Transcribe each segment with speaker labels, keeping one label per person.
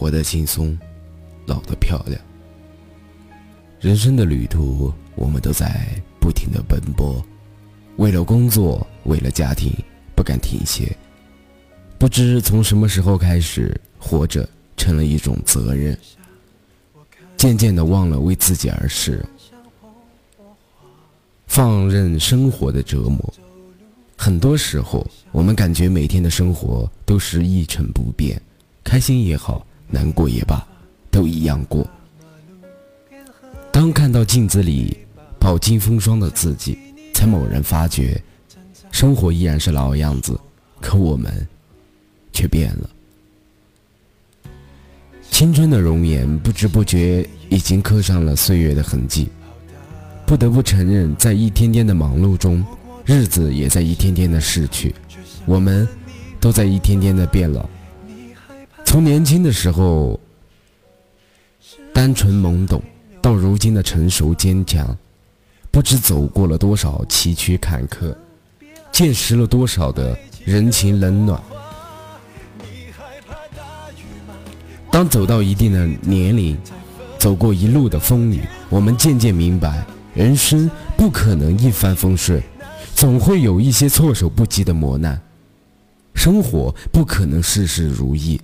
Speaker 1: 活得轻松，老得漂亮。人生的旅途，我们都在不停的奔波，为了工作，为了家庭，不敢停歇。不知从什么时候开始，活着成了一种责任，渐渐的忘了为自己而活，放任生活的折磨。很多时候，我们感觉每天的生活都是一成不变，开心也好，难过也罢，都一样过。当看到镜子里饱经风霜的自己，才猛然发觉，生活依然是老样子，可我们却变了。青春的容颜不知不觉已经刻上了岁月的痕迹。不得不承认，在一天天的忙碌中。日子也在一天天的逝去，我们都在一天天的变老。从年轻的时候单纯懵懂，到如今的成熟坚强，不知走过了多少崎岖坎坷，见识了多少的人情冷暖。当走到一定的年龄，走过一路的风雨，我们渐渐明白，人生不可能一帆风顺。总会有一些措手不及的磨难，生活不可能事事如意，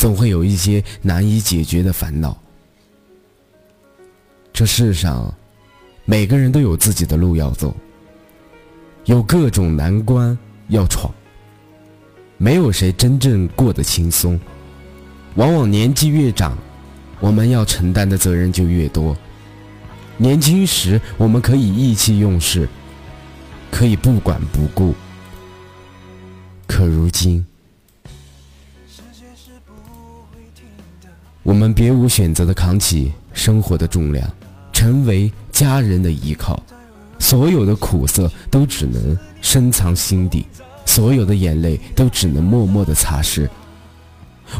Speaker 1: 总会有一些难以解决的烦恼。这世上，每个人都有自己的路要走，有各种难关要闯，没有谁真正过得轻松。往往年纪越长，我们要承担的责任就越多。年轻时，我们可以意气用事。可以不管不顾，可如今，我们别无选择的扛起生活的重量，成为家人的依靠。所有的苦涩都只能深藏心底，所有的眼泪都只能默默的擦拭。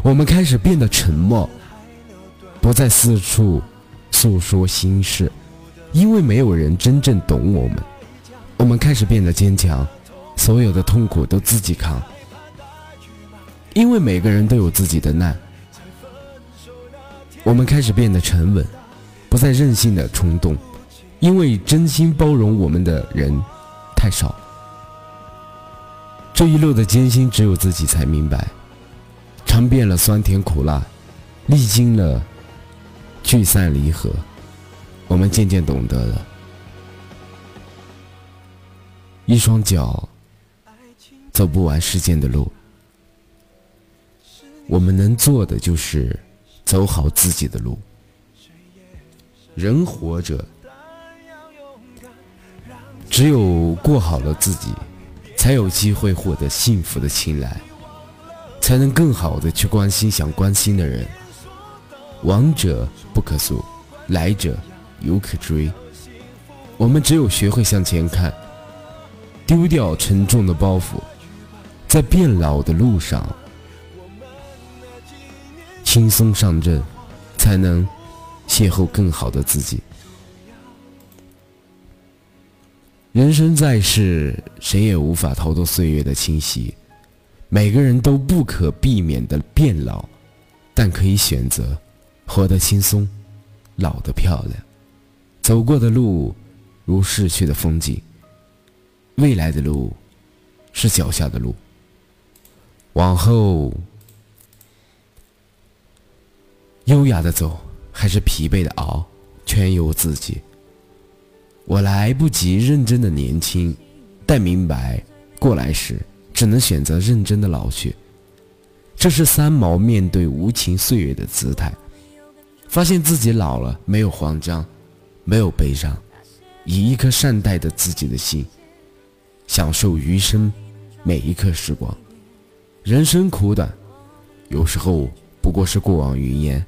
Speaker 1: 我们开始变得沉默，不再四处诉说心事，因为没有人真正懂我们。我们开始变得坚强，所有的痛苦都自己扛，因为每个人都有自己的难。我们开始变得沉稳，不再任性的冲动，因为真心包容我们的人太少。这一路的艰辛，只有自己才明白，尝遍了酸甜苦辣，历经了聚散离合，我们渐渐懂得了。一双脚走不完世间的路，我们能做的就是走好自己的路。人活着，只有过好了自己，才有机会获得幸福的青睐，才能更好的去关心想关心的人。往者不可溯，来者犹可追。我们只有学会向前看。丢掉沉重的包袱，在变老的路上，轻松上阵，才能邂逅更好的自己。人生在世，谁也无法逃脱岁月的侵袭，每个人都不可避免的变老，但可以选择活得轻松，老得漂亮。走过的路，如逝去的风景。未来的路是脚下的路，往后优雅的走还是疲惫的熬，全由自己。我来不及认真的年轻，但明白过来时只能选择认真的老去。这是三毛面对无情岁月的姿态，发现自己老了，没有慌张，没有悲伤，以一颗善待的自己的心。享受余生每一刻时光，人生苦短，有时候不过是过往云烟。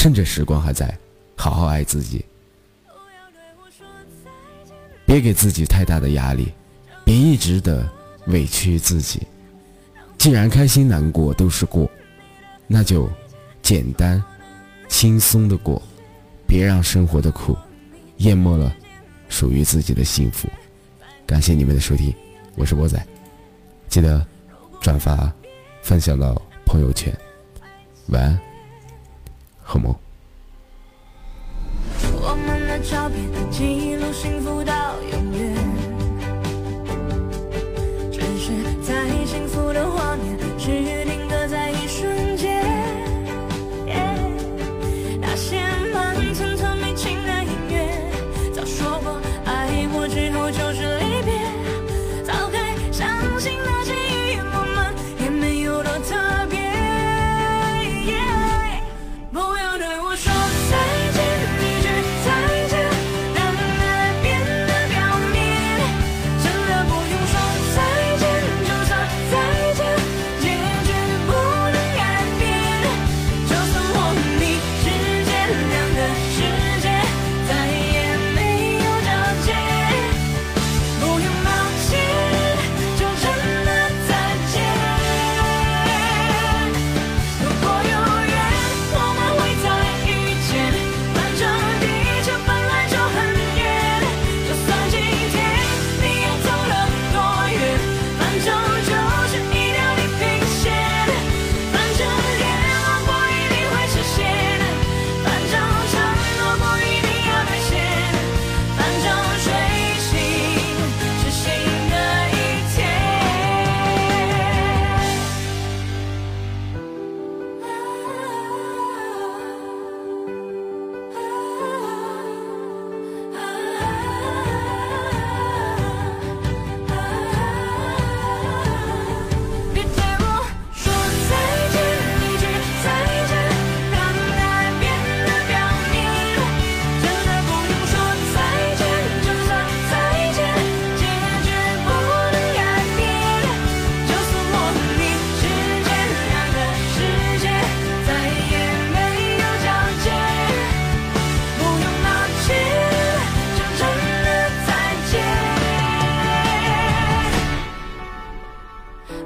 Speaker 1: 趁着时光还在，好好爱自己，别给自己太大的压力，别一直的委屈自己。既然开心难过都是过，那就简单轻松的过，别让生活的苦淹没了属于自己的幸福。感谢你们的收听，我是波仔，记得转发分享到朋友圈，晚安。
Speaker 2: 我们的照片记录幸福的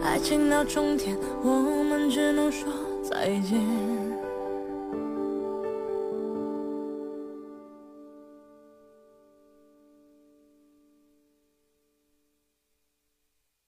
Speaker 2: 爱情到终点我们只能说再见。